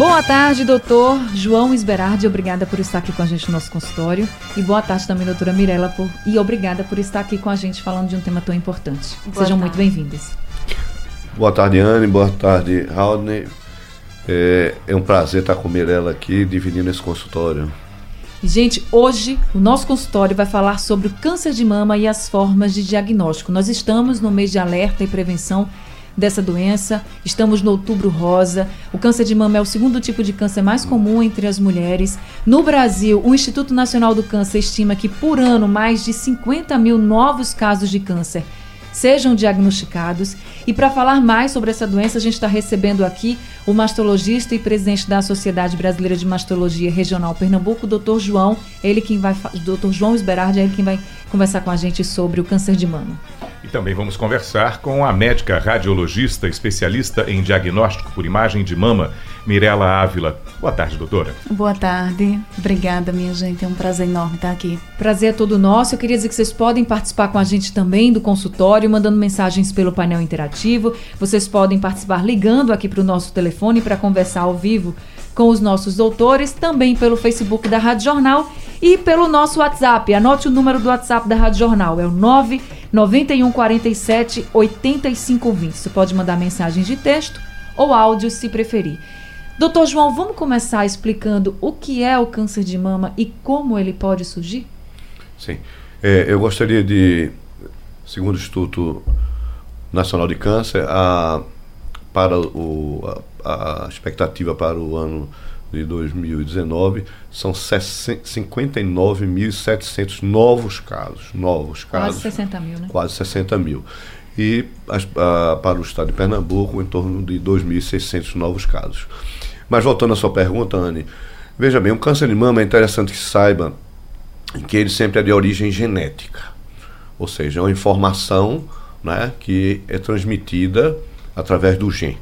Boa tarde, doutor João Esberardi. Obrigada por estar aqui com a gente no nosso consultório. E boa tarde também, doutora Mirella, por... e obrigada por estar aqui com a gente falando de um tema tão importante. Boa Sejam tarde. muito bem-vindos. Boa tarde, Anne. Boa tarde, Rodney. É, é, um prazer estar com a Mirella aqui, dividindo esse consultório. Gente, hoje o nosso consultório vai falar sobre o câncer de mama e as formas de diagnóstico. Nós estamos no mês de alerta e prevenção dessa doença. Estamos no outubro rosa. O câncer de mama é o segundo tipo de câncer mais comum entre as mulheres. No Brasil, o Instituto Nacional do Câncer estima que por ano mais de 50 mil novos casos de câncer sejam diagnosticados. E para falar mais sobre essa doença, a gente está recebendo aqui o mastologista e presidente da Sociedade Brasileira de Mastologia Regional Pernambuco, o Dr. João, ele quem vai, Dr. João Esberardi, é ele quem vai conversar com a gente sobre o câncer de mama. E também vamos conversar com a médica radiologista especialista em diagnóstico por imagem de mama, Mirela Ávila. Boa tarde, doutora. Boa tarde. Obrigada, minha gente. É um prazer enorme estar aqui. Prazer é todo nosso. Eu queria dizer que vocês podem participar com a gente também do consultório, mandando mensagens pelo painel interativo. Vocês podem participar ligando aqui para o nosso telefone para conversar ao vivo com os nossos doutores, também pelo Facebook da Rádio Jornal e pelo nosso WhatsApp. Anote o número do WhatsApp da Rádio Jornal, é o 991 47 85 20. Você pode mandar mensagens de texto ou áudio se preferir. Doutor João, vamos começar explicando o que é o câncer de mama e como ele pode surgir? Sim. É, eu gostaria de, segundo o Instituto Nacional de Câncer, a, para o, a, a expectativa para o ano de 2019 são 59.700 novos casos. Novos casos. Quase 60 mil, né? Quase 60 mil. E a, para o estado de Pernambuco, em torno de 2.600 novos casos. Mas voltando à sua pergunta, Anne, veja bem, o câncer de mama é interessante que saiba que ele sempre é de origem genética. Ou seja, é uma informação né, que é transmitida através do gene.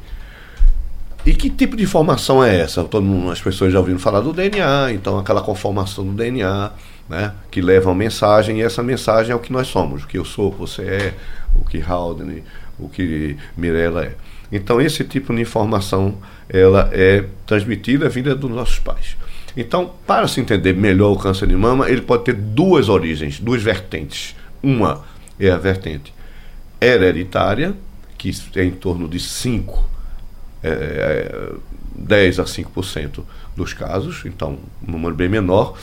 E que tipo de informação é essa? Todo mundo, as pessoas já ouviram falar do DNA, então aquela conformação do DNA, né, que leva uma mensagem, e essa mensagem é o que nós somos, o que eu sou, você é, o que Haldane, o que Mirella é. Então esse tipo de informação ela é transmitida vinda dos nossos pais. Então, para se entender melhor o câncer de mama, ele pode ter duas origens, duas vertentes. Uma é a vertente hereditária, que é em torno de 5 é, 10 é, a 5% dos casos, então um número bem menor.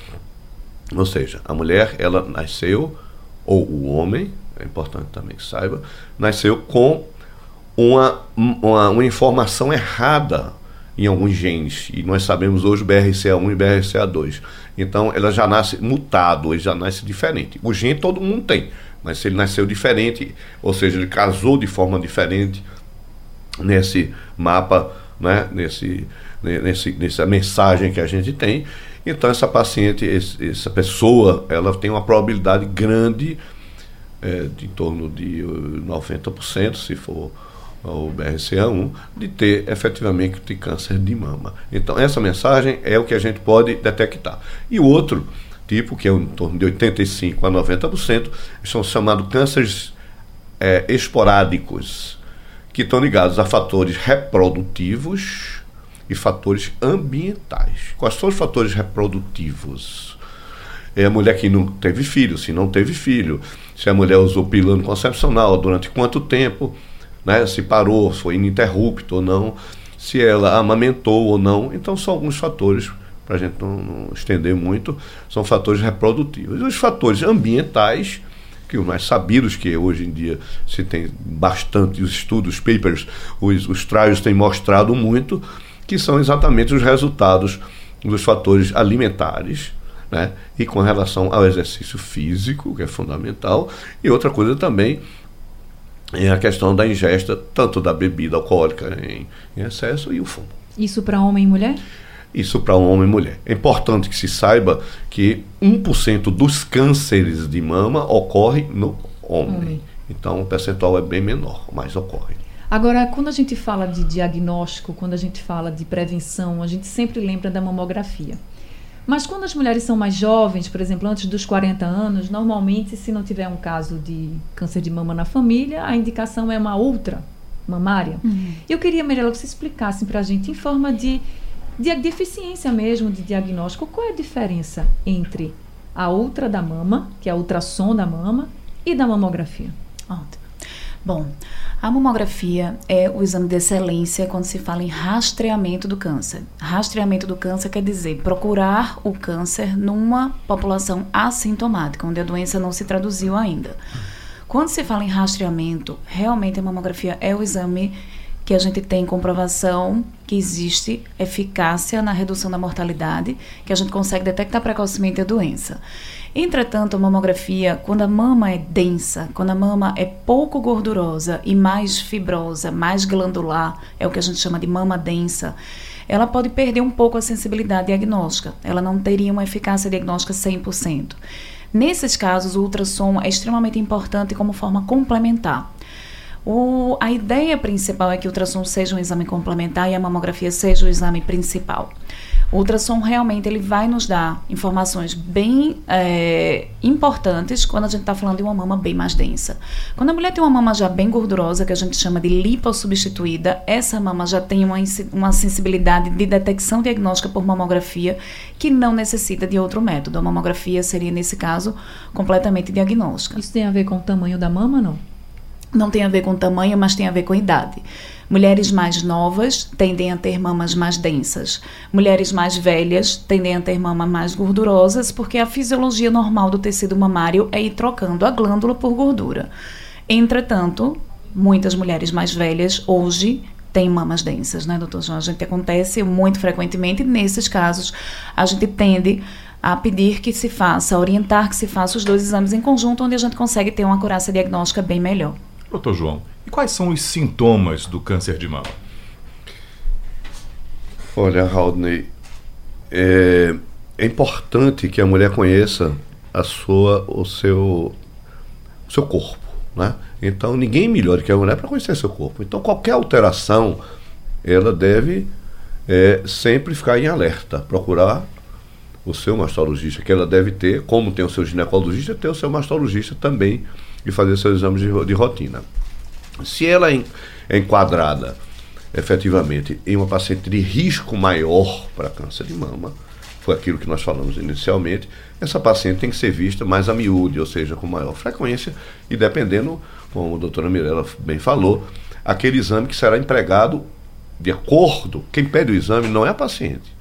Ou seja, a mulher ela nasceu, ou o homem, é importante também que saiba, nasceu com uma, uma, uma informação errada em alguns genes. E nós sabemos hoje o BRCA1 e BRCA2. Então ela já nasce mutado, ele já nasce diferente. O gene todo mundo tem, mas se ele nasceu diferente, ou seja, ele casou de forma diferente, nesse mapa, né, nesse, nesse, nessa mensagem que a gente tem. Então essa paciente, essa pessoa, ela tem uma probabilidade grande, é, de em torno de 90%, se for o BRCA1, de ter efetivamente de câncer de mama. Então essa mensagem é o que a gente pode detectar. E o outro tipo, que é em torno de 85% a 90%, são chamados cânceres é, esporádicos que estão ligados a fatores reprodutivos e fatores ambientais. Quais são os fatores reprodutivos? É a mulher que não teve filho, se não teve filho, se a mulher usou pílula concepcional, durante quanto tempo, né? se parou, foi ininterrupto ou não, se ela amamentou ou não. Então, são alguns fatores, para a gente não, não estender muito, são fatores reprodutivos. E os fatores ambientais que os mais sabidos, que hoje em dia se tem bastante os estudos, os papers, os, os trials têm mostrado muito, que são exatamente os resultados dos fatores alimentares, né? e com relação ao exercício físico, que é fundamental, e outra coisa também é a questão da ingesta, tanto da bebida alcoólica em, em excesso e o fumo. Isso para homem e mulher? Isso para homem e mulher. É importante que se saiba que 1% dos cânceres de mama ocorre no homem. homem. Então o percentual é bem menor, mas ocorre. Agora, quando a gente fala de diagnóstico, quando a gente fala de prevenção, a gente sempre lembra da mamografia. Mas quando as mulheres são mais jovens, por exemplo, antes dos 40 anos, normalmente, se não tiver um caso de câncer de mama na família, a indicação é uma outra mamária. Uhum. Eu queria, Mirella, que você explicasse para a gente, em forma de, de deficiência mesmo, de diagnóstico, qual é a diferença entre a outra da mama, que é a ultrassom da mama, e da mamografia? Ótimo. Bom, a mamografia é o exame de excelência quando se fala em rastreamento do câncer. Rastreamento do câncer quer dizer procurar o câncer numa população assintomática, onde a doença não se traduziu ainda. Quando se fala em rastreamento, realmente a mamografia é o exame que a gente tem comprovação que existe eficácia na redução da mortalidade, que a gente consegue detectar precocemente a doença. Entretanto, a mamografia, quando a mama é densa, quando a mama é pouco gordurosa e mais fibrosa, mais glandular, é o que a gente chama de mama densa, ela pode perder um pouco a sensibilidade diagnóstica. Ela não teria uma eficácia diagnóstica 100%. Nesses casos, o ultrassom é extremamente importante como forma complementar. O, a ideia principal é que o ultrassom seja um exame complementar e a mamografia seja o exame principal. O ultrassom realmente ele vai nos dar informações bem é, importantes quando a gente está falando de uma mama bem mais densa. Quando a mulher tem uma mama já bem gordurosa, que a gente chama de lipossubstituída, essa mama já tem uma, uma sensibilidade de detecção diagnóstica por mamografia que não necessita de outro método. A mamografia seria, nesse caso, completamente diagnóstica. Isso tem a ver com o tamanho da mama, não? Não tem a ver com tamanho, mas tem a ver com idade. Mulheres mais novas tendem a ter mamas mais densas. Mulheres mais velhas tendem a ter mamas mais gordurosas, porque a fisiologia normal do tecido mamário é ir trocando a glândula por gordura. Entretanto, muitas mulheres mais velhas hoje têm mamas densas, né, doutor João? A gente acontece muito frequentemente, nesses casos, a gente tende a pedir que se faça, orientar que se faça os dois exames em conjunto, onde a gente consegue ter uma acurácia diagnóstica bem melhor. Doutor João, e quais são os sintomas do câncer de mama? Olha, Rodney, é, é, importante que a mulher conheça a sua, o seu, o seu corpo, né? Então ninguém melhor que a mulher para conhecer seu corpo. Então qualquer alteração, ela deve é, sempre ficar em alerta, procurar o seu mastologista, que ela deve ter, como tem o seu ginecologista, ter o seu mastologista também e fazer seus exames de, de rotina. Se ela é, é enquadrada efetivamente em uma paciente de risco maior para câncer de mama, foi aquilo que nós falamos inicialmente, essa paciente tem que ser vista mais a miúde, ou seja, com maior frequência e dependendo, como a doutora Mirella bem falou, aquele exame que será empregado de acordo, quem pede o exame não é a paciente.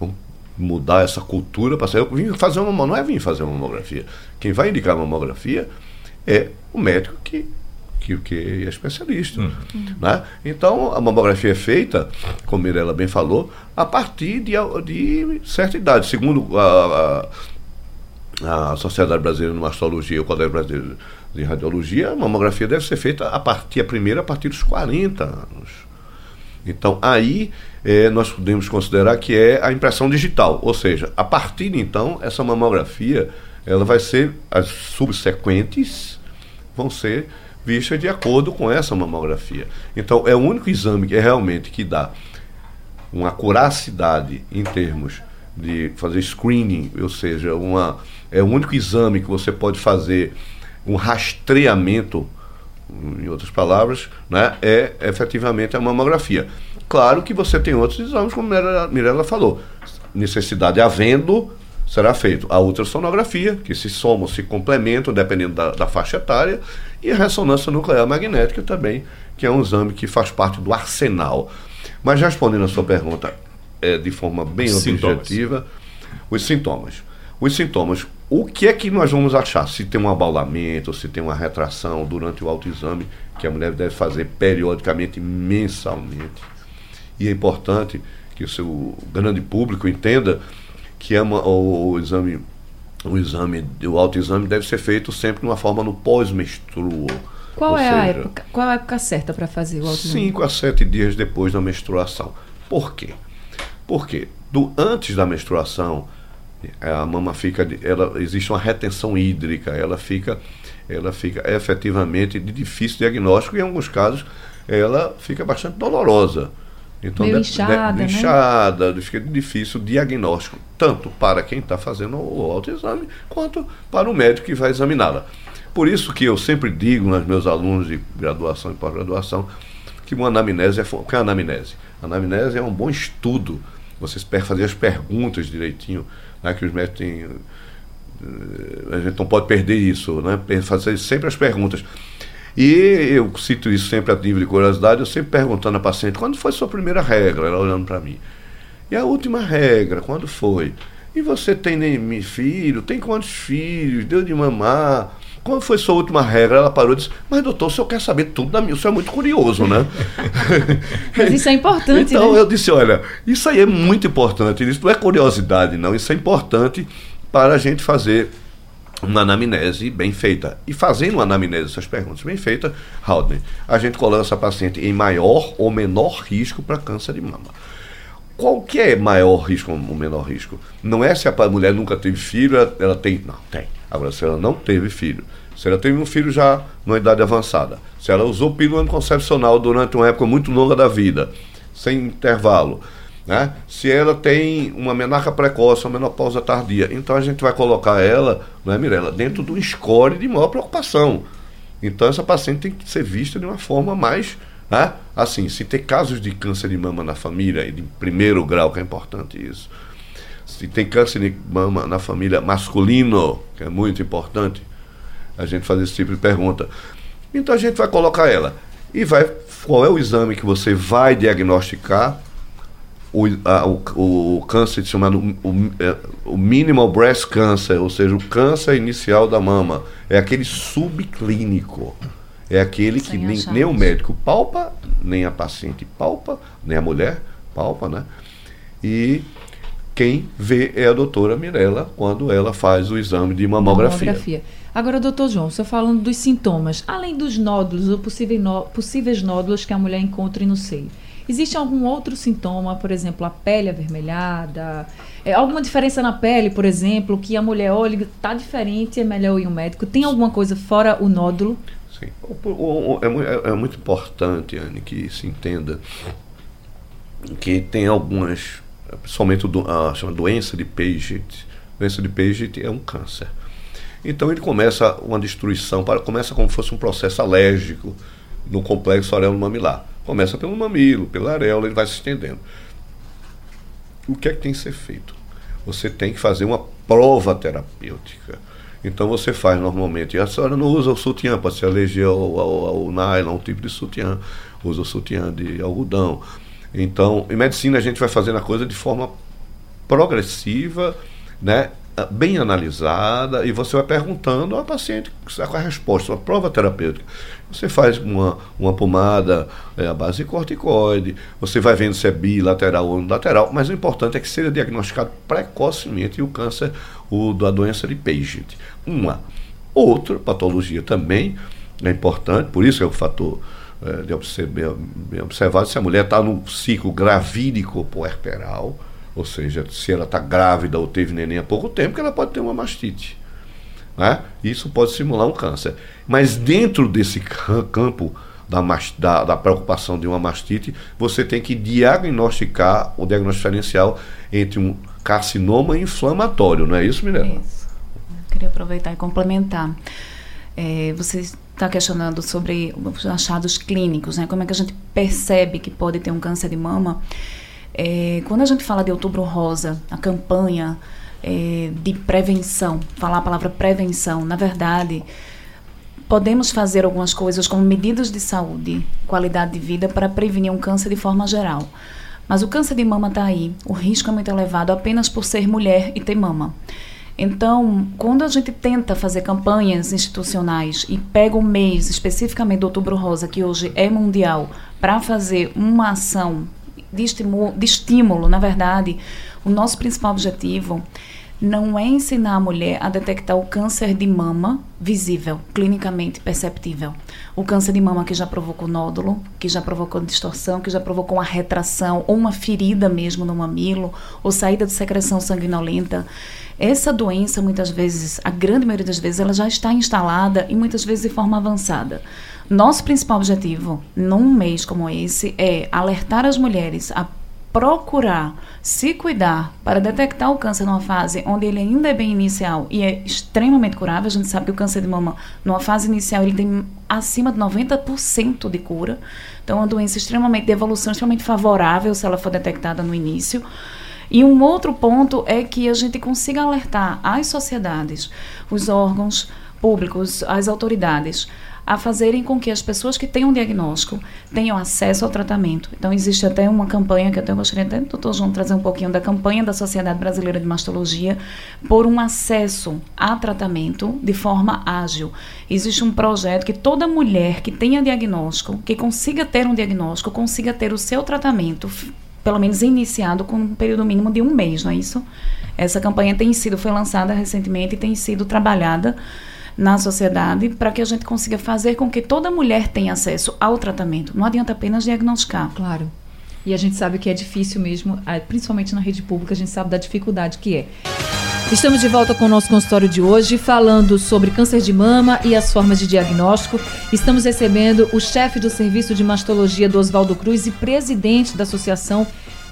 Vamos mudar essa cultura para eu vim fazer uma não é vir fazer uma mamografia. Quem vai indicar a mamografia é o médico que que, que é especialista. Uhum. Né? Então, a mamografia é feita, como Mirella bem falou, a partir de, de certa idade. Segundo a, a, a Sociedade Brasileira de Mastologia, o Colégio Brasileiro de Radiologia, a mamografia deve ser feita a partir, a primeira a partir dos 40 anos. Então, aí é, nós podemos considerar que é a impressão digital, ou seja, a partir de então, essa mamografia ela vai ser, as subsequentes vão ser vista de acordo com essa mamografia. Então, é o único exame que é realmente que dá uma curacidade em termos de fazer screening, ou seja, uma, é o único exame que você pode fazer um rastreamento, em outras palavras, né, é efetivamente a mamografia. Claro que você tem outros exames, como a Mirella falou, necessidade havendo, será feito a ultrassonografia, que se somam, se complementam, dependendo da, da, faixa etária, e a ressonância nuclear magnética também, que é um exame que faz parte do arsenal. Mas respondendo a sua pergunta é, de forma bem sintomas. objetiva, os sintomas. Os sintomas, o que é que nós vamos achar? Se tem um abaulamento, se tem uma retração durante o autoexame, que a mulher deve fazer periodicamente, mensalmente. E é importante que o seu grande público entenda que é uma, o, o, exame, o exame, o autoexame deve ser feito sempre de uma forma no pós-menstruo. Qual é seja, a época? Qual a época certa para fazer o autoexame? 5 a 7 dias depois da menstruação. Por quê? Porque do, antes da menstruação, a mama fica, ela, existe uma retenção hídrica, ela fica, ela fica efetivamente de difícil diagnóstico e em alguns casos ela fica bastante dolorosa. Então, Meio inchada, né? inchada, fica difícil diagnóstico, tanto para quem está fazendo o autoexame, quanto para o médico que vai examiná-la. Por isso que eu sempre digo nos meus alunos de graduação e pós-graduação que uma anamnese é, que é a anamnese. A anamnese é um bom estudo. Vocês fazer as perguntas direitinho, né, que os médicos têm. Eh, a gente não pode perder isso, né? Fazer sempre as perguntas. E eu cito isso sempre a nível de curiosidade, eu sempre perguntando à paciente, quando foi sua primeira regra? Ela olhando para mim. E a última regra, quando foi? E você tem nem filho? Tem quantos filhos? Deu de mamar? Qual foi sua última regra? Ela parou e disse, mas doutor, o senhor quer saber tudo da minha, o senhor é muito curioso, né? mas isso é importante, Então né? eu disse, olha, isso aí é muito importante, isso não é curiosidade, não, isso é importante para a gente fazer uma anamnese bem feita. E fazendo uma anamnese, essas perguntas bem feitas, Haldane, a gente coloca essa paciente em maior ou menor risco para câncer de mama. Qual que é maior risco ou menor risco? Não é se a mulher nunca teve filho, ela, ela tem. Não, tem. Agora, se ela não teve filho, se ela teve um filho já numa idade avançada, se ela usou pílula anticoncepcional durante uma época muito longa da vida, sem intervalo, né? Se ela tem uma menarca precoce, uma menopausa tardia, então a gente vai colocar ela, não é, Mirella, dentro do score de maior preocupação. Então essa paciente tem que ser vista de uma forma mais, né? assim, se tem casos de câncer de mama na família, de primeiro grau, que é importante isso. Se tem câncer de mama na família masculino, que é muito importante, a gente fazer esse tipo de pergunta. Então a gente vai colocar ela. E vai, qual é o exame que você vai diagnosticar o, a, o, o câncer chamado o, é, o minimal breast cancer, ou seja, o câncer inicial da mama, é aquele subclínico. É aquele que nem, nem, o médico palpa, nem a paciente palpa, nem a mulher palpa, né? E quem vê é a doutora Mirella quando ela faz o exame de mamografia. mamografia. Agora, doutor João, você falando dos sintomas, além dos nódulos ou possíveis nódulos que a mulher encontre no seio, Existe algum outro sintoma, por exemplo, a pele avermelhada? É, alguma diferença na pele, por exemplo, que a mulher olha, está diferente, é melhor ir ao médico? Tem alguma coisa fora o nódulo? Sim. O, o, é, é, muito importante, Anne, que se entenda que tem algumas, principalmente a chama doença de Paget. Doença de Paget é um câncer. Então ele começa uma destruição, começa como se fosse um processo alérgico no complexo areolo mamilar. Começa pelo mamilo, pela areola, ele vai se estendendo. O que é que tem que ser feito? Você tem que fazer uma prova terapêutica. Então você faz normalmente. A senhora não usa o sutiã, pode ser alergia ao, ao, ao nylon, um tipo de sutiã. Usa o sutiã de algodão. Então, em medicina a gente vai fazendo a coisa de forma progressiva, né? bem analisada, e você vai perguntando ao paciente com a resposta, uma prova terapêutica. Você faz uma, uma pomada é, à base de corticoide, você vai vendo se é bilateral ou unilateral, mas o importante é que seja diagnosticado precocemente o câncer o, da doença de Paget. Uma. Outra patologia também é importante, por isso é o fator é, de observar, se a mulher está no ciclo gravídico puerperal, ou seja, se ela está grávida ou teve neném há pouco tempo, que ela pode ter uma mastite. Né? Isso pode simular um câncer. Mas dentro desse campo da, da, da, preocupação de uma mastite, você tem que diagnosticar o diagnóstico diferencial entre um carcinoma inflamatório, não é isso, Mirella? Isso. Eu queria aproveitar e complementar. É, você está questionando sobre os achados clínicos, né? Como é que a gente percebe que pode ter um câncer de mama? É, quando a gente fala de Outubro Rosa, a campanha é, de prevenção, falar a palavra prevenção, na verdade, podemos fazer algumas coisas como medidas de saúde, qualidade de vida para prevenir um câncer de forma geral. Mas o câncer de mama está aí, o risco é muito elevado apenas por ser mulher e ter mama. Então, quando a gente tenta fazer campanhas institucionais e pega o mês especificamente do Outubro Rosa, que hoje é mundial, para fazer uma ação de estímulo, de estímulo, na verdade, o nosso principal objetivo não é ensinar a mulher a detectar o câncer de mama visível, clinicamente perceptível. O câncer de mama que já provocou nódulo, que já provocou distorção, que já provocou uma retração ou uma ferida mesmo no mamilo, ou saída de secreção sanguinolenta. Essa doença, muitas vezes, a grande maioria das vezes, ela já está instalada e muitas vezes de forma avançada. Nosso principal objetivo, num mês como esse, é alertar as mulheres a procurar se cuidar para detectar o câncer numa fase onde ele ainda é bem inicial e é extremamente curável. A gente sabe que o câncer de mama, numa fase inicial, ele tem acima de 90% de cura. Então, é uma doença extremamente de evolução extremamente favorável se ela for detectada no início. E um outro ponto é que a gente consiga alertar as sociedades, os órgãos públicos, as autoridades, a fazerem com que as pessoas que têm um diagnóstico tenham acesso ao tratamento. Então, existe até uma campanha que eu gostaria até do doutor João trazer um pouquinho da campanha da Sociedade Brasileira de Mastologia por um acesso a tratamento de forma ágil. Existe um projeto que toda mulher que tenha diagnóstico, que consiga ter um diagnóstico, consiga ter o seu tratamento pelo menos iniciado com um período mínimo de um mês, não é isso? Essa campanha tem sido, foi lançada recentemente e tem sido trabalhada na sociedade para que a gente consiga fazer com que toda mulher tenha acesso ao tratamento. Não adianta apenas diagnosticar. Claro. E a gente sabe que é difícil mesmo, principalmente na rede pública, a gente sabe da dificuldade que é. Estamos de volta com o nosso consultório de hoje, falando sobre câncer de mama e as formas de diagnóstico. Estamos recebendo o chefe do Serviço de Mastologia do Oswaldo Cruz e presidente da Associação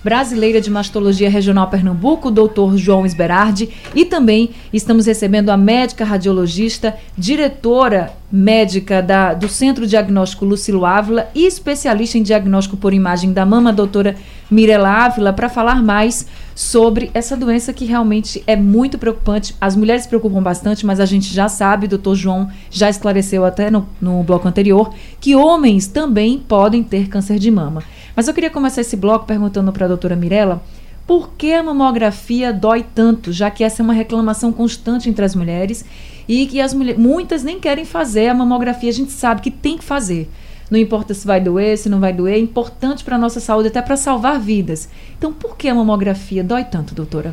Brasileira de Mastologia Regional Pernambuco, doutor João Esberardi, e também estamos recebendo a médica radiologista, diretora médica da, do Centro Diagnóstico Lucilo Ávila e especialista em diagnóstico por imagem da mama, doutora Mirela Ávila, para falar mais sobre essa doença que realmente é muito preocupante. As mulheres se preocupam bastante, mas a gente já sabe, doutor João já esclareceu até no, no bloco anterior, que homens também podem ter câncer de mama. Mas eu queria começar esse bloco perguntando para a doutora Mirella por que a mamografia dói tanto, já que essa é uma reclamação constante entre as mulheres e que as mulheres, muitas nem querem fazer a mamografia, a gente sabe que tem que fazer. Não importa se vai doer, se não vai doer, é importante para a nossa saúde, até para salvar vidas. Então, por que a mamografia dói tanto, doutora?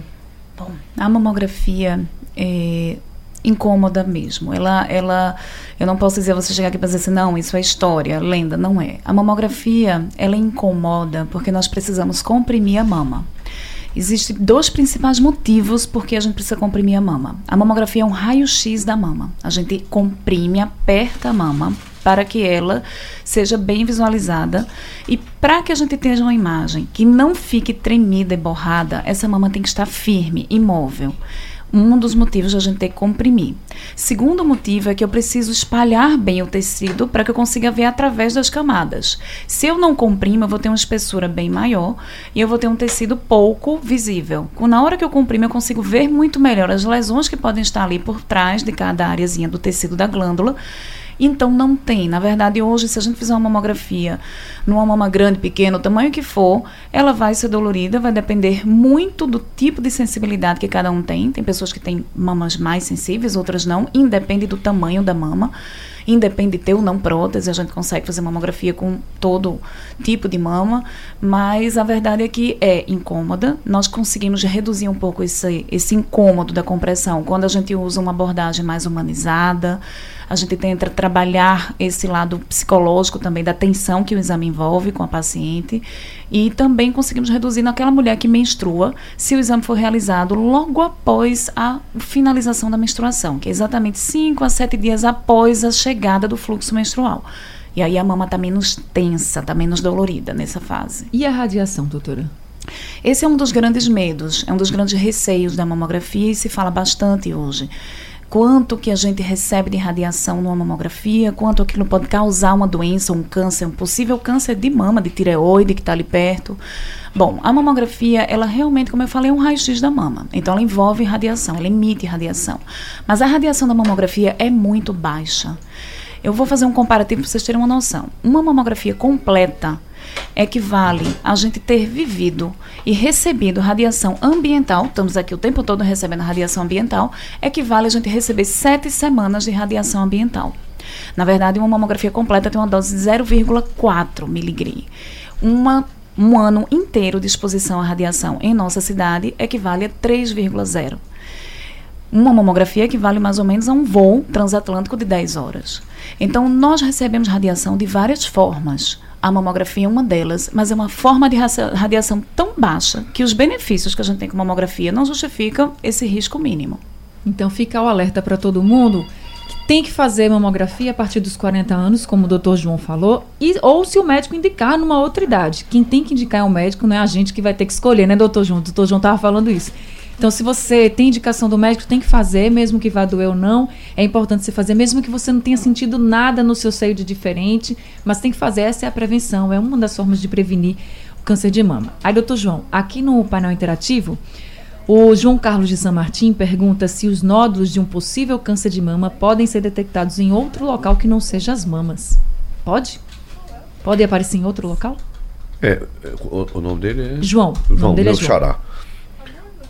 Bom, a mamografia é, incômoda mesmo. Ela, ela, eu não posso dizer você chegar aqui para dizer assim, não, isso é história, lenda, não é. A mamografia, ela incomoda porque nós precisamos comprimir a mama. Existem dois principais motivos por que a gente precisa comprimir a mama. A mamografia é um raio-x da mama. A gente comprime, aperta a mama para que ela seja bem visualizada e para que a gente tenha uma imagem que não fique tremida e borrada, essa mama tem que estar firme, imóvel um dos motivos de a gente ter que comprimir. Segundo motivo é que eu preciso espalhar bem o tecido para que eu consiga ver através das camadas. Se eu não comprimo, eu vou ter uma espessura bem maior e eu vou ter um tecido pouco visível. Na hora que eu comprimo, eu consigo ver muito melhor as lesões que podem estar ali por trás de cada áreazinha do tecido da glândula então não tem. Na verdade, hoje, se a gente fizer uma mamografia numa mama grande, pequena, o tamanho que for, ela vai ser dolorida, vai depender muito do tipo de sensibilidade que cada um tem. Tem pessoas que têm mamas mais sensíveis, outras não, independe do tamanho da mama. Independe de ter ou não prótese, a gente consegue fazer mamografia com todo tipo de mama, mas a verdade é que é incômoda. Nós conseguimos reduzir um pouco esse, esse incômodo da compressão quando a gente usa uma abordagem mais humanizada, a gente tenta trabalhar esse lado psicológico também da tensão que o exame envolve com a paciente e também conseguimos reduzir naquela mulher que menstrua, se o exame for realizado logo após a finalização da menstruação, que é exatamente 5 a 7 dias após a chegada do fluxo menstrual. E aí a mama está menos tensa, está menos dolorida nessa fase. E a radiação, doutora? Esse é um dos grandes medos, é um dos grandes receios da mamografia e se fala bastante hoje quanto que a gente recebe de radiação numa mamografia, quanto aquilo pode causar uma doença, um câncer, um possível câncer de mama, de tireoide que está ali perto. Bom, a mamografia, ela realmente, como eu falei, é um raio-x da mama. Então, ela envolve radiação, ela emite radiação. Mas a radiação da mamografia é muito baixa. Eu vou fazer um comparativo para vocês terem uma noção. Uma mamografia completa equivale a gente ter vivido e recebido radiação ambiental, estamos aqui o tempo todo recebendo radiação ambiental, equivale a gente receber sete semanas de radiação ambiental. Na verdade, uma mamografia completa tem uma dose de 0,4 miligri. Uma um ano inteiro de exposição à radiação em nossa cidade equivale a 3,0. Uma mamografia equivale mais ou menos a um voo transatlântico de 10 horas. Então, nós recebemos radiação de várias formas. A mamografia é uma delas, mas é uma forma de radiação tão baixa que os benefícios que a gente tem com mamografia não justificam esse risco mínimo. Então, fica o alerta para todo mundo tem que fazer mamografia a partir dos 40 anos, como o doutor João falou, e, ou se o médico indicar numa outra idade. Quem tem que indicar é o médico, não é a gente que vai ter que escolher, né, doutor João? O doutor João estava falando isso. Então, se você tem indicação do médico, tem que fazer, mesmo que vá doer ou não. É importante você fazer, mesmo que você não tenha sentido nada no seu seio de diferente, mas tem que fazer. Essa é a prevenção, é uma das formas de prevenir o câncer de mama. Aí, doutor João, aqui no painel interativo, o João Carlos de San Martin pergunta se os nódulos de um possível câncer de mama podem ser detectados em outro local que não seja as mamas. Pode? Pode aparecer em outro local? É, o, o nome dele é. João. João, o nome dele meu é João. xará.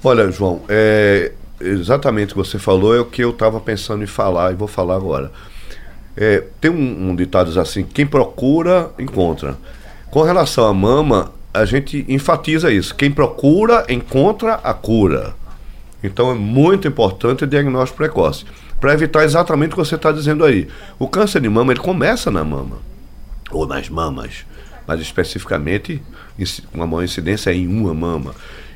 Olha, João, é, exatamente o que você falou é o que eu estava pensando em falar e vou falar agora. É, tem um, um ditado assim: quem procura, encontra. Com relação à mama, a gente enfatiza isso. Quem procura, encontra a cura. Então é muito importante o diagnóstico precoce. Para evitar exatamente o que você está dizendo aí. O câncer de mama, ele começa na mama. Ou nas mamas. Mas especificamente, uma maior incidência é em uma mama.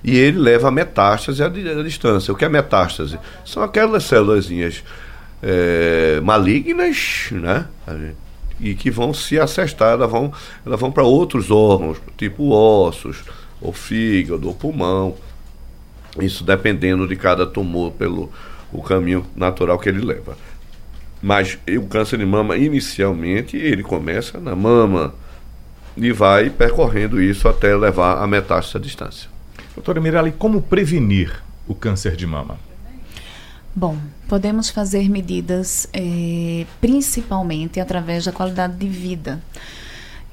E ele leva a metástase à, à distância. O que é metástase? São aquelas células é, malignas, né? e que vão se acestar, elas vão, elas vão para outros órgãos, tipo ossos, ou fígado, ou pulmão. Isso dependendo de cada tumor pelo o caminho natural que ele leva. Mas o câncer de mama, inicialmente, ele começa na mama e vai percorrendo isso até levar a metástase à distância. Doutora Mirella, e como prevenir o câncer de mama? Bom, podemos fazer medidas eh, principalmente através da qualidade de vida.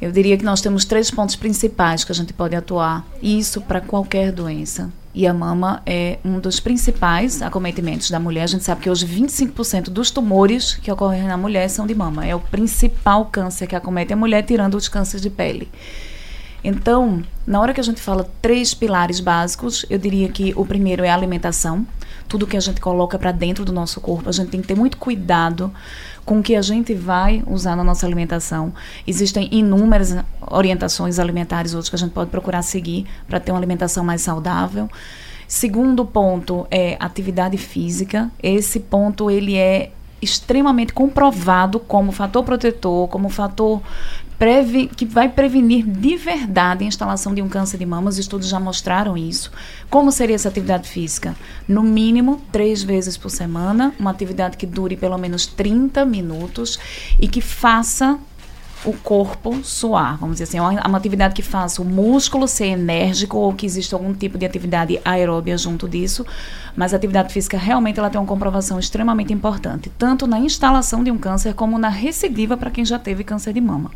Eu diria que nós temos três pontos principais que a gente pode atuar, e isso para qualquer doença. E a mama é um dos principais acometimentos da mulher. A gente sabe que hoje 25% dos tumores que ocorrem na mulher são de mama. É o principal câncer que acomete a mulher, tirando os cânceres de pele. Então, na hora que a gente fala três pilares básicos, eu diria que o primeiro é a alimentação tudo que a gente coloca para dentro do nosso corpo. A gente tem que ter muito cuidado com o que a gente vai usar na nossa alimentação. Existem inúmeras orientações alimentares hoje que a gente pode procurar seguir para ter uma alimentação mais saudável. Segundo ponto é atividade física. Esse ponto ele é extremamente comprovado como fator protetor, como fator preve, que vai prevenir de verdade a instalação de um câncer de mama. Os estudos já mostraram isso. Como seria essa atividade física? No mínimo, três vezes por semana, uma atividade que dure pelo menos 30 minutos e que faça o corpo suar, vamos dizer assim, é uma, uma, atividade que faça o músculo ser enérgico ou que exista algum tipo de atividade aeróbia junto disso, mas a atividade física realmente ela tem uma comprovação extremamente importante, tanto na instalação de um câncer como na recidiva para quem já teve câncer de mama.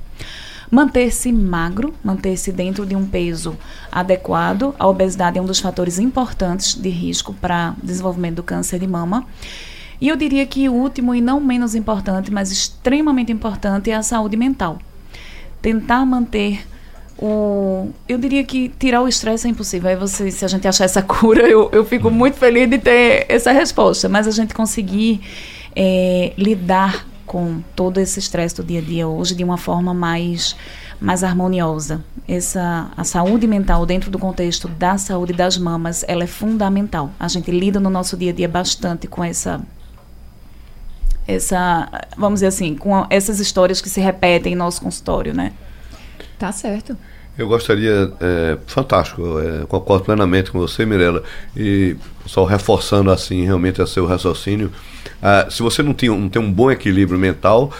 Manter-se magro, manter-se dentro de um peso adequado. A obesidade é um dos fatores importantes de risco para desenvolvimento do câncer de mama. E eu diria que o último e não menos importante, mas extremamente importante, é a saúde mental. Tentar manter o. Eu diria que tirar o estresse é impossível. Aí você, se a gente achar essa cura, eu, eu fico muito feliz de ter essa resposta. Mas a gente conseguir é, lidar com todo esse estresse do dia a dia hoje de uma forma mais mais harmoniosa. Essa a saúde mental dentro do contexto da saúde das mamas, ela é fundamental. A gente lida no nosso dia a dia bastante com essa essa, vamos dizer assim, com essas histórias que se repetem em nosso consultório, né? Tá certo. Eu gostaria, é, fantástico, é, concordo plenamente com você, Mirella, e só reforçando assim realmente o seu raciocínio, ah, se você não tem, não tem um bom equilíbrio mental,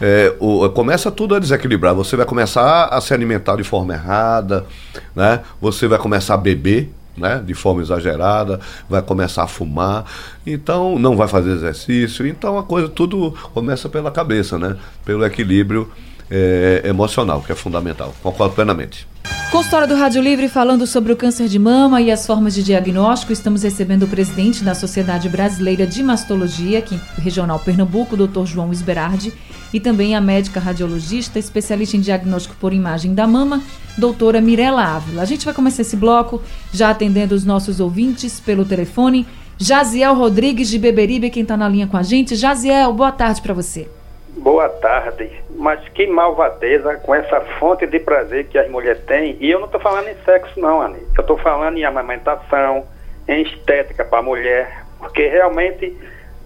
é, o, começa tudo a desequilibrar. Você vai começar a se alimentar de forma errada, né? Você vai começar a beber, né? De forma exagerada, vai começar a fumar, então não vai fazer exercício. Então a coisa tudo começa pela cabeça, né? Pelo equilíbrio é, emocional, que é fundamental. Concordo plenamente. Consultório do Rádio Livre falando sobre o câncer de mama e as formas de diagnóstico. Estamos recebendo o presidente da Sociedade Brasileira de Mastologia, aqui regional Pernambuco, Dr. João Esberardi, e também a médica radiologista, especialista em diagnóstico por imagem da mama, doutora Mirela Ávila. A gente vai começar esse bloco já atendendo os nossos ouvintes pelo telefone Jaziel Rodrigues de Beberibe, quem está na linha com a gente. Jaziel, boa tarde para você. Boa tarde. Mas que malvadeza com essa fonte de prazer que as mulheres têm. E eu não estou falando em sexo, não, Ani. Eu estou falando em amamentação, em estética para a mulher. Porque realmente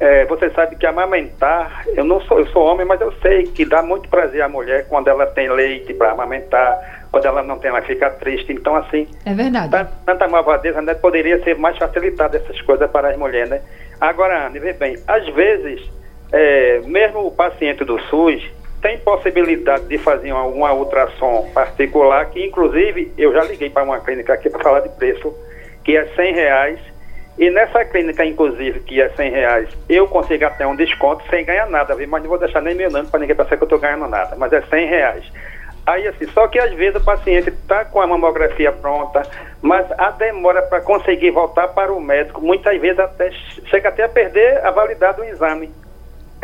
é, você sabe que amamentar, eu não sou, eu sou homem, mas eu sei que dá muito prazer à mulher quando ela tem leite para amamentar, quando ela não tem, ela fica triste. Então, assim. É verdade. Tanta malvadeza, né? Poderia ser mais facilitada essas coisas para as mulheres, né? Agora, Anne, vê bem, às vezes, é, mesmo o paciente do SUS tem possibilidade de fazer alguma ultrassom particular, que inclusive eu já liguei para uma clínica aqui para falar de preço, que é 100 reais e nessa clínica, inclusive, que é 100 reais, eu consigo até um desconto sem ganhar nada, viu? mas não vou deixar nem meu nome para ninguém pensar que eu estou ganhando nada, mas é 100 reais. Aí assim, só que às vezes o paciente está com a mamografia pronta, mas a demora para conseguir voltar para o médico, muitas vezes até chega até a perder a validade do exame.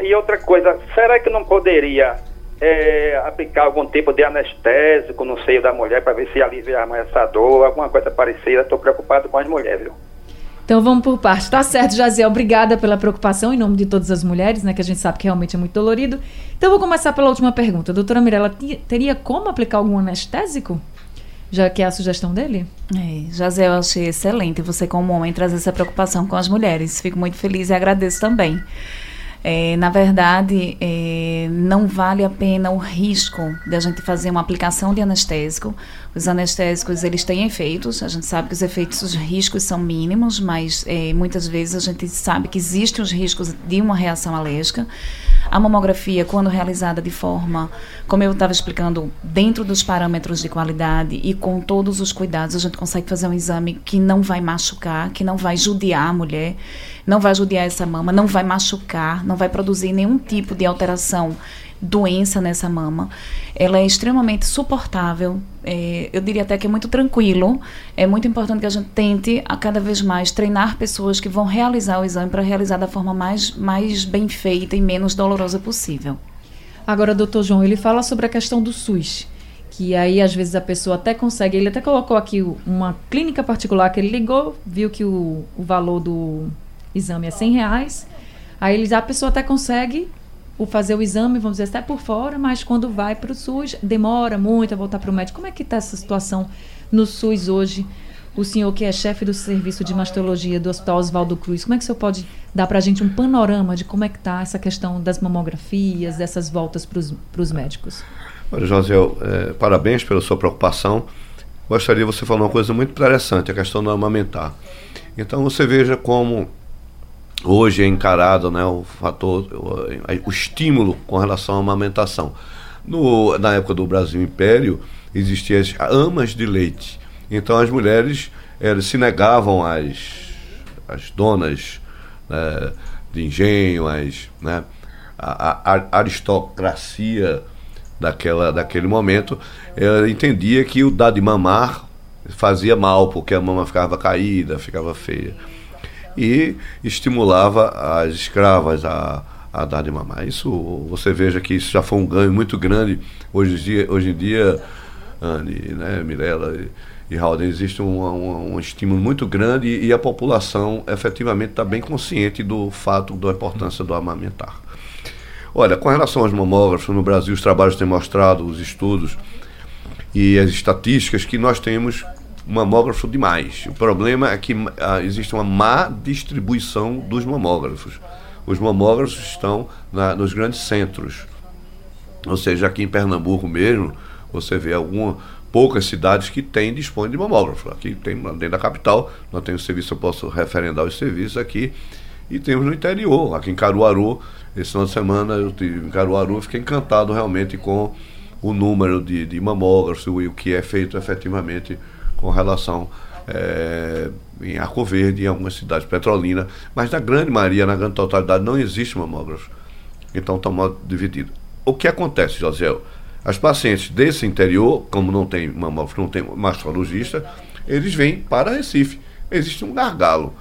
E outra coisa, será que não poderia é, aplicar algum tipo de anestésico no seio da mulher para ver se alivia mais essa dor, alguma coisa parecida? Estou preocupado com as mulheres, viu? Então vamos por parte. Tá certo, Jaziel. Obrigada pela preocupação em nome de todas as mulheres, né? Que a gente sabe que realmente é muito dolorido. Então vou começar pela última pergunta. Doutora Mirella, teria como aplicar algum anestésico? Já que é a sugestão dele? É, Jaziel, eu achei excelente você, como homem, trazer essa preocupação com as mulheres. Fico muito feliz e agradeço também. É, na verdade, é, não vale a pena o risco de a gente fazer uma aplicação de anestésico. Os anestésicos, eles têm efeitos, a gente sabe que os efeitos, os riscos são mínimos, mas é, muitas vezes a gente sabe que existem os riscos de uma reação alérgica. A mamografia, quando realizada de forma, como eu estava explicando, dentro dos parâmetros de qualidade e com todos os cuidados, a gente consegue fazer um exame que não vai machucar, que não vai judiar a mulher, não vai judiar essa mama, não vai machucar, não vai produzir nenhum tipo de alteração doença nessa mama. Ela é extremamente suportável. É, eu diria até que é muito tranquilo. É muito importante que a gente tente a cada vez mais treinar pessoas que vão realizar o exame para realizar da forma mais, mais bem feita e menos dolorosa possível. Agora, doutor João, ele fala sobre a questão do SUS. Que aí, às vezes, a pessoa até consegue. Ele até colocou aqui uma clínica particular que ele ligou, viu que o, o valor do exame é 100 reais. Aí eles, a pessoa até consegue o fazer o exame, vamos dizer, até por fora, mas quando vai para o SUS, demora muito a voltar para o médico. Como é que está essa situação no SUS hoje? O senhor que é chefe do serviço de mastologia do Hospital Oswaldo Cruz, como é que o senhor pode dar para a gente um panorama de como é que está essa questão das mamografias, dessas voltas para os médicos? Olha, José, é, parabéns pela sua preocupação. Gostaria de você falar uma coisa muito interessante, a questão do amamentar. Então você veja como hoje é encarado né, o fator, o, o estímulo com relação à amamentação. No, na época do Brasil Império, existiam as amas de leite. Então as mulheres elas se negavam às, às donas né, de engenho, às, né, a, a, aristocracia daquela, daquele momento, ela entendia que o dar de mamar fazia mal, porque a mama ficava caída, ficava feia e estimulava as escravas a, a dar de mamar. Isso, você veja que isso já foi um ganho muito grande. Hoje em dia, hoje em dia Anne, né, Mirella e, e Raul, existe um, um, um, estímulo muito grande e, e a população efetivamente está bem consciente do fato da importância do amamentar. Olha, com relação aos mamógrafos, no Brasil os trabalhos têm mostrado, os estudos e as estatísticas, que nós temos mamógrafo demais. O problema é que ah, existe uma má distribuição dos mamógrafos. Os mamógrafos estão na, nos grandes centros. Ou seja, aqui em Pernambuco mesmo, você vê alguma, poucas cidades que têm, dispõem de mamógrafo. Aqui tem, dentro da capital, nós temos serviço, eu posso referendar os serviços aqui. E temos no interior, aqui em Caruaru, esse final de semana eu estive em Caruaru, fiquei encantado realmente com o número de, de mamógrafos e o que é feito efetivamente com relação é, em Arco Verde, em algumas cidades petrolinas, mas na grande maioria, na grande totalidade, não existe mamógrafo. Então está mal dividido. O que acontece, José? As pacientes desse interior, como não tem mamógrafo, não tem mastologista, eles vêm para Recife. Existe um gargalo.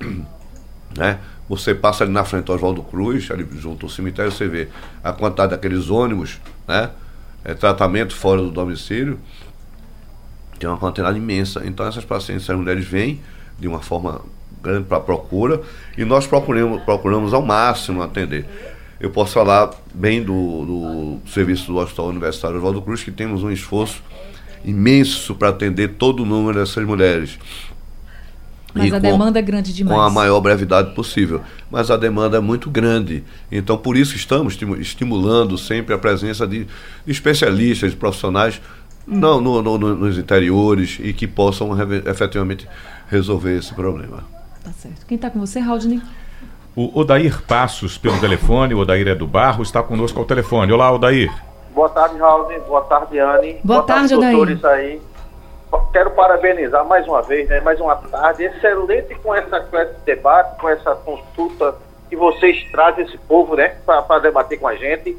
Né? Você passa ali na frente do Oswaldo Cruz, ali junto ao cemitério, você vê a quantidade daqueles ônibus, né? É, tratamento fora do domicílio, tem uma quantidade imensa. Então essas pacientes, essas mulheres vêm de uma forma grande para a procura e nós procuramos, procuramos ao máximo atender. Eu posso falar bem do, do serviço do Hospital Universitário Oswaldo Cruz, que temos um esforço imenso para atender todo o número dessas mulheres. Mas E a com- demanda é grande demais. com a maior brevidade possível. Mas a demanda é muito grande. Então, por isso, estamos estimu- estimulando sempre a presença de, de especialistas, de profissionais não, no- no- no- nos interiores e que possam efetivamente resolver esse problema. Tá certo. Quem está com você, Raudney? O Odair Passos pelo telefone, o Odair é do Barro, está conosco ao telefone. Olá, Odair. Boa tarde, Raul. Boa tarde, Anne. Boa tarde, Odair. doutores aí. Quero parabenizar mais uma vez, né? Mais uma tarde excelente com, essa, com esse debate, com essa consulta que vocês trazem esse povo, né? Para debater com a gente.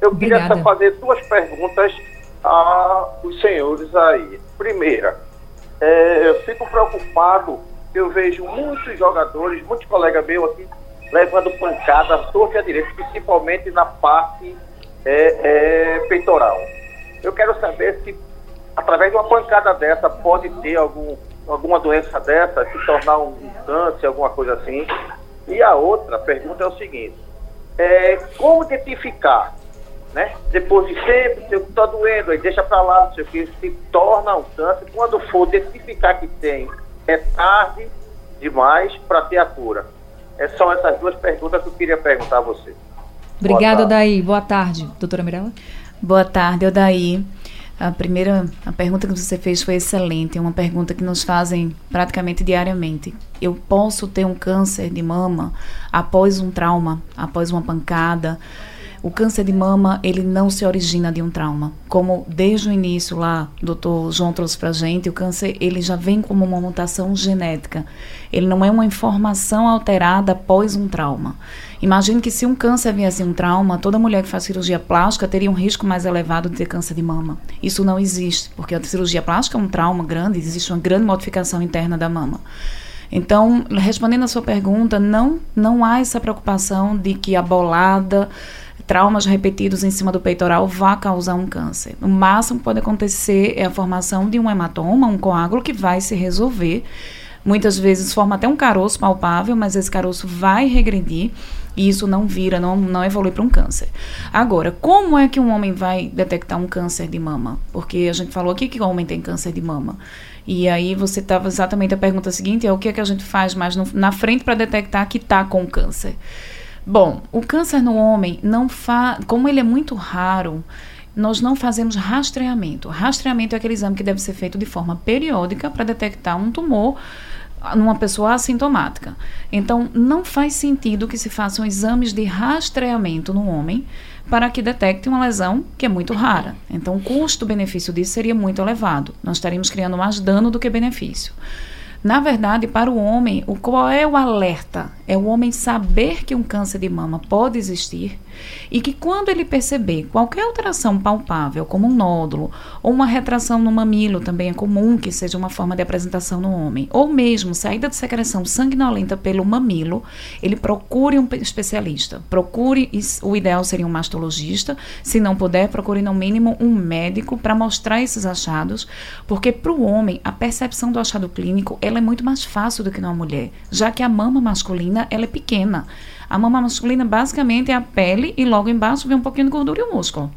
Eu queria Obrigada. só fazer duas perguntas aos senhores aí. Primeira, é, eu fico preocupado, eu vejo muitos jogadores, muitos colegas meus aqui, levando pancada torta à direita, principalmente na parte é, é, peitoral. Eu quero saber se, através de uma pancada dessa, pode ter algum, alguma doença dessa, se tornar um, um câncer, alguma coisa assim. E a outra pergunta é o seguinte, é, como identificar né? Depois de sempre, se está doendo, aí deixa para lá, não sei o que, se torna um câncer. Quando for identificar que tem, é tarde demais para ter a cura. É só essas duas perguntas que eu queria perguntar a você. Obrigada, Boa tarde. Daí. Boa tarde, doutora Mirella. Boa tarde, Odaí. A primeira a pergunta que você fez foi excelente, é uma pergunta que nos fazem praticamente diariamente. Eu posso ter um câncer de mama após um trauma, após uma pancada? O câncer de mama, ele não se origina de um trauma. Como desde o início lá, o doutor João trouxe pra gente, o câncer, ele já vem como uma mutação genética. Ele não é uma informação alterada após um trauma. Imagine que se um câncer viesse um trauma, toda mulher que faz cirurgia plástica teria um risco mais elevado de ter câncer de mama. Isso não existe, porque a cirurgia plástica é um trauma grande, existe uma grande modificação interna da mama. Então, respondendo a sua pergunta, não, não há essa preocupação de que a bolada, traumas repetidos em cima do peitoral vá causar um câncer. O máximo que pode acontecer é a formação de um hematoma, um coágulo que vai se resolver. Muitas vezes forma até um caroço palpável, mas esse caroço vai regredir e isso não vira, não, não evolui para um câncer. Agora, como é que um homem vai detectar um câncer de mama? Porque a gente falou aqui que o homem tem câncer de mama. E aí você estava exatamente a pergunta seguinte, é o que é que a gente faz mais no- na frente para detectar que está com câncer? Bom, o câncer no homem não faz, como ele é muito raro, nós não fazemos rastreamento. Rastreamento é aquele exame que deve ser feito de forma periódica para detectar um tumor numa pessoa assintomática. Então, não faz sentido que se façam exames de rastreamento no homem para que detecte uma lesão que é muito rara. Então, o custo-benefício disso seria muito elevado. Nós estaríamos criando mais dano do que benefício. Na verdade, para o homem, o qual é o alerta? É o homem saber que um câncer de mama pode existir e que quando ele perceber qualquer alteração palpável, como um nódulo ou uma retração no mamilo, também é comum que seja uma forma de apresentação no homem, ou mesmo saída de secreção sanguinolenta pelo mamilo, ele procure um especialista. Procure, o ideal seria um mastologista, se não puder, procure no mínimo um médico para mostrar esses achados, porque para o homem a percepção do achado clínico ela é muito mais fácil do que na mulher, já que a mama masculina ela é pequena. A mama masculina basicamente é a pele e logo embaixo vem um pouquinho de gordura e o músculo.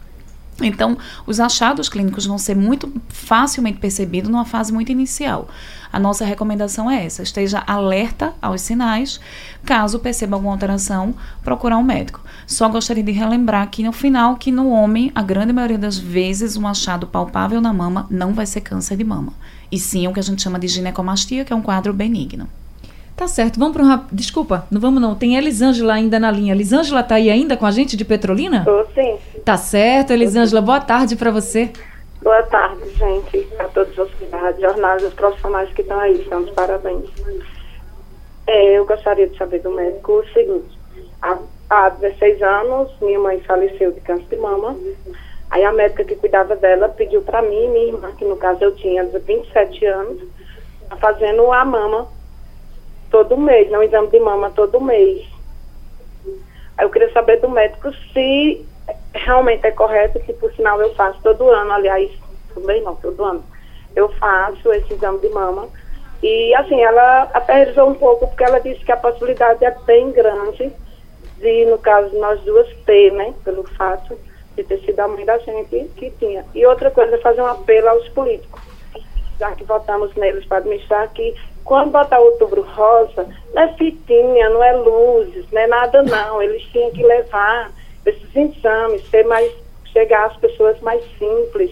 Então, os achados clínicos vão ser muito facilmente percebidos numa fase muito inicial. A nossa recomendação é essa: esteja alerta aos sinais. Caso perceba alguma alteração, procurar um médico. Só gostaria de relembrar que no final, que no homem, a grande maioria das vezes, um achado palpável na mama não vai ser câncer de mama. E sim o que a gente chama de ginecomastia, que é um quadro benigno. Tá certo, vamos para um rap... Desculpa, não vamos não. Tem Elisângela ainda na linha. Elisângela tá aí ainda com a gente de Petrolina? Tô sim. Tá certo, Elisângela. Boa tarde para você. Boa tarde, gente, a todos os jornais, os profissionais que estão aí, são de parabéns. É, eu gostaria de saber do médico o seguinte: há, há 16 anos, minha mãe faleceu de câncer de mama. Aí a médica que cuidava dela pediu para mim minha irmã, que no caso eu tinha 27 anos, tá fazendo a mama todo mês, né, um exame de mama todo mês. Aí eu queria saber do médico se realmente é correto, que por sinal eu faço todo ano, aliás, também não, todo ano. Eu faço esse exame de mama, E assim, ela aterrizou um pouco, porque ela disse que a possibilidade é bem grande de, no caso, nós duas ter, né? Pelo fato de ter sido a mãe da gente que tinha. E outra coisa, fazer um apelo aos políticos, já que votamos neles para administrar, que quando botar outubro rosa, não é fitinha, não é luzes, não é nada não. Eles tinham que levar esses exames, ser mais, chegar às pessoas mais simples.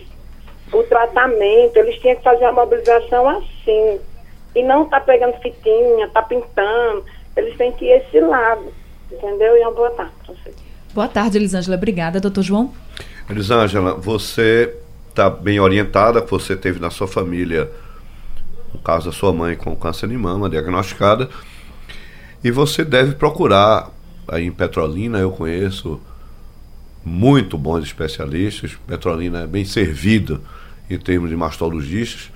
O tratamento, eles tinham que fazer a mobilização assim. E não tá pegando fitinha, tá pintando. Eles têm que ir esse lado. Entendeu? E uma boa tarde para você. Boa tarde, Elisângela. Obrigada, doutor João. Elisângela, você está bem orientada, você teve na sua família o caso da sua mãe com câncer de mama diagnosticada, e você deve procurar aí em Petrolina, eu conheço muito bons especialistas, Petrolina é bem servido em termos de mastologistas,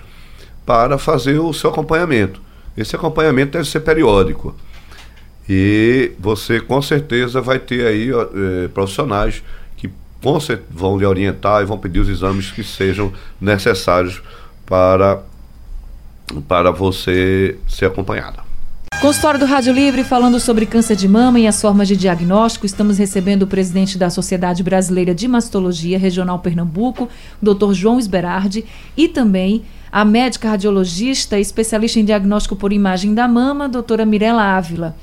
para fazer o seu acompanhamento. Esse acompanhamento deve ser periódico. E você com certeza vai ter aí eh, profissionais que vão lhe orientar e vão pedir os exames que sejam necessários para, para você ser acompanhada. Consultório do Rádio Livre falando sobre câncer de mama e as formas de diagnóstico. Estamos recebendo o presidente da Sociedade Brasileira de Mastologia Regional Pernambuco, Dr. João Esberardi, e também a médica radiologista especialista em diagnóstico por imagem da mama, doutora Mirela Ávila.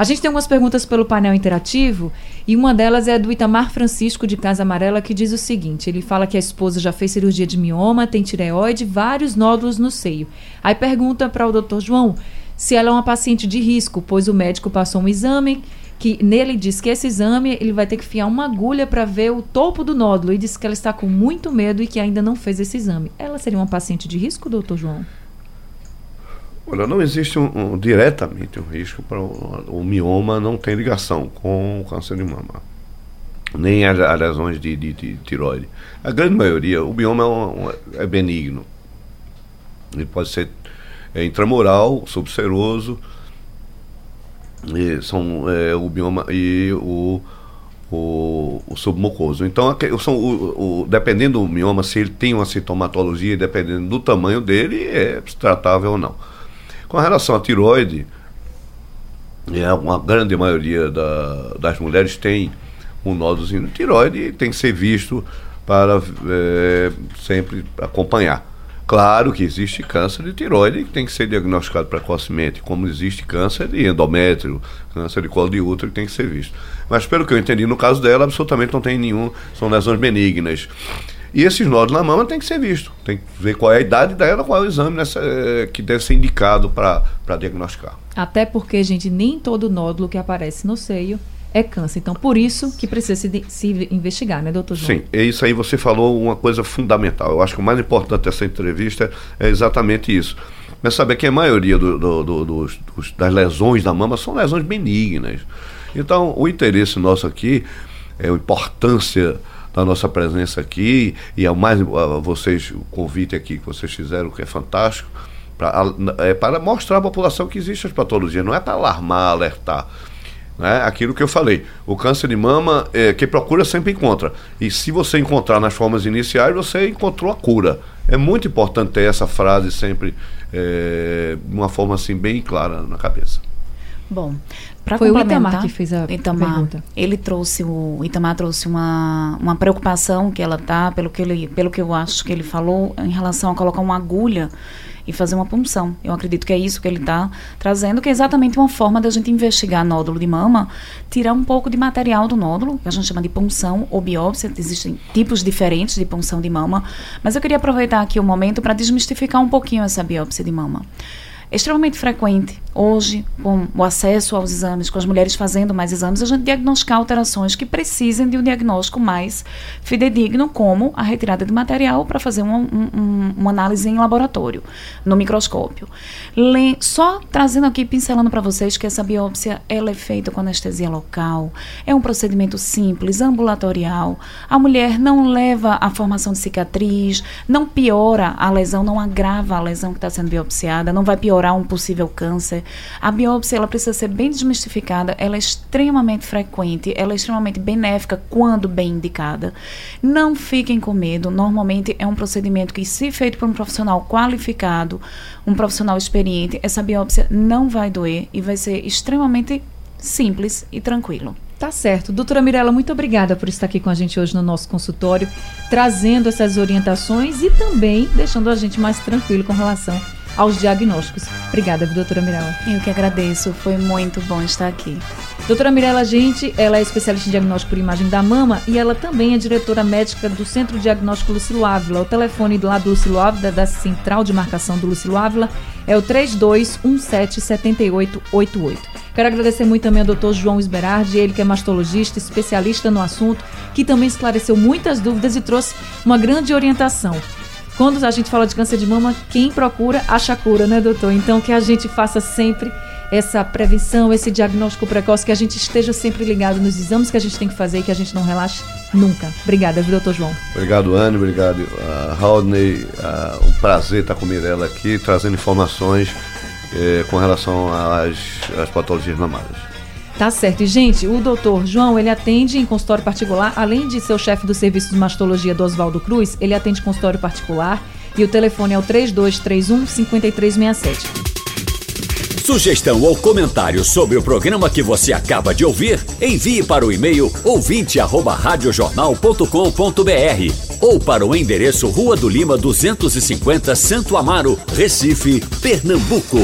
A gente tem algumas perguntas pelo painel interativo e uma delas é do Itamar Francisco de Casa Amarela que diz o seguinte: ele fala que a esposa já fez cirurgia de mioma, tem tireoide, vários nódulos no seio. Aí pergunta para o doutor João se ela é uma paciente de risco, pois o médico passou um exame que nele diz que esse exame ele vai ter que fiar uma agulha para ver o topo do nódulo e diz que ela está com muito medo e que ainda não fez esse exame. Ela seria uma paciente de risco, doutor João? Olha, não existe um, um diretamente um risco para o, o, mioma não tem ligação com o câncer de mama, nem as, as lesões de, de, de, tiroide. A grande maioria, o mioma é, um, é benigno. Ele pode ser é, intramoral, subseroso, e são é, o bioma e o, o, o submucoso. Então, são, o, o, dependendo do mioma, se ele tem uma sintomatologia, dependendo do tamanho dele, é tratável ou não. Com relação à tiroide, é, uma grande maioria da, das mulheres tem um nódulozinho de tiroide e tem que ser visto para é, sempre acompanhar. Claro que existe câncer de tiroide que tem que ser diagnosticado precocemente, como existe câncer de endométrio, câncer de colo de útero que tem que ser visto. Mas pelo que eu entendi, no caso dela, absolutamente não tem nenhum, são lesões benignas. E esses nódulos na mama tem que ser visto. Tem que ver qual é a idade dela, qual é o exame nessa, eh, que deve ser indicado para diagnosticar. Até porque, gente, nem todo nódulo que aparece no seio é câncer. Então, por isso que precisa se, se, investigar, né, doutor João? Sim, é isso aí você falou uma coisa fundamental. Eu acho que o mais importante dessa entrevista é exatamente isso. Mas saber que a maioria do, do, do, dos, das lesões da mama são lesões benignas. Então, o interesse nosso aqui é a importância da nossa presença aqui. E ao mais a vocês o convite aqui que vocês fizeram que é fantástico é para mostrar à população que existe as patologias não é para alarmar alertar né? aquilo que eu falei o câncer de mama é, quem procura sempre encontra. E se você encontrar nas formas iniciais você encontrou a cura. É muito importante ter essa frase sempre é, de uma forma assim bem clara na cabeça. Bom, para Foi o Itamar que fez a Itamar, pergunta. Ele trouxe o Itamar trouxe uma, uma preocupação que ela tá, pelo que ele, pelo que eu acho que ele falou em relação a colocar uma agulha e fazer uma punção. Eu acredito que é isso que ele está trazendo, que é exatamente uma forma da gente investigar nódulo de mama, tirar um pouco de material do nódulo, que a gente chama de punção ou biópsia. Existem tipos diferentes de punção de mama, mas eu queria aproveitar aqui o momento para desmistificar um pouquinho essa biópsia de mama extremamente frequente hoje, com o acesso aos exames, com as mulheres fazendo mais exames, a gente diagnosticar alterações que precisem de um diagnóstico mais fidedigno, como a retirada de material para fazer uma, um, análise em laboratório, no microscópio. Só trazendo aqui, pincelando para vocês que essa biópsia ela é feita com anestesia local, é um procedimento simples, ambulatorial. A mulher não leva a formação de cicatriz, não piora a lesão, não agrava a lesão que está sendo biopsiada, não vai piorar um possível câncer A biópsia ela precisa ser bem desmistificada, ela é extremamente frequente, ela é extremamente benéfica quando bem indicada. Não fiquem com medo, normalmente é um procedimento que, se feito por um profissional qualificado, um profissional experiente, essa biópsia não vai doer e vai ser extremamente simples e tranquilo. Tá certo. Doutora Mirella, muito obrigada por estar aqui com a gente hoje no nosso consultório, trazendo essas orientações e também deixando a gente mais tranquilo com relação aos diagnósticos. Obrigada, doutora Mirella. Eu que agradeço, foi muito bom estar aqui. Doutora Mirella Gente, ela é especialista em diagnóstico por imagem da mama e ela também é diretora médica do Centro Diagnóstico Lucilo Ávila. O telefone lá do Lucilo Ávila, da Central de Marcação do Lucilo Ávila, é o 32177888. Quero agradecer muito também ao doutor João Esberardi, ele que é mastologista, especialista no assunto, que também esclareceu muitas dúvidas e trouxe uma grande orientação. Quando a gente fala de câncer de mama, quem procura acha cura, né, doutor? Então que a gente faça sempre essa prevenção, esse diagnóstico precoce, que a gente esteja sempre ligado nos exames que a gente tem que fazer e que a gente não relaxe nunca. Obrigada, viu, doutor João? Obrigado, Anne, obrigado, uh, Rodney. Uh, um prazer estar com Mirella aqui, trazendo informações eh, com relação às, às patologias mamárias. Tá certo. E, gente, o doutor João, ele atende em consultório particular, além de ser o chefe do serviço de mastologia do Oswaldo Cruz, ele atende consultório particular e o telefone é o 3231 5367. Sugestão ou comentário sobre o programa que você acaba de ouvir, envie para o e-mail ouvinte@radiojornal.com.br ou para o endereço Rua do Lima 250, Santo Amaro, Recife, Pernambuco.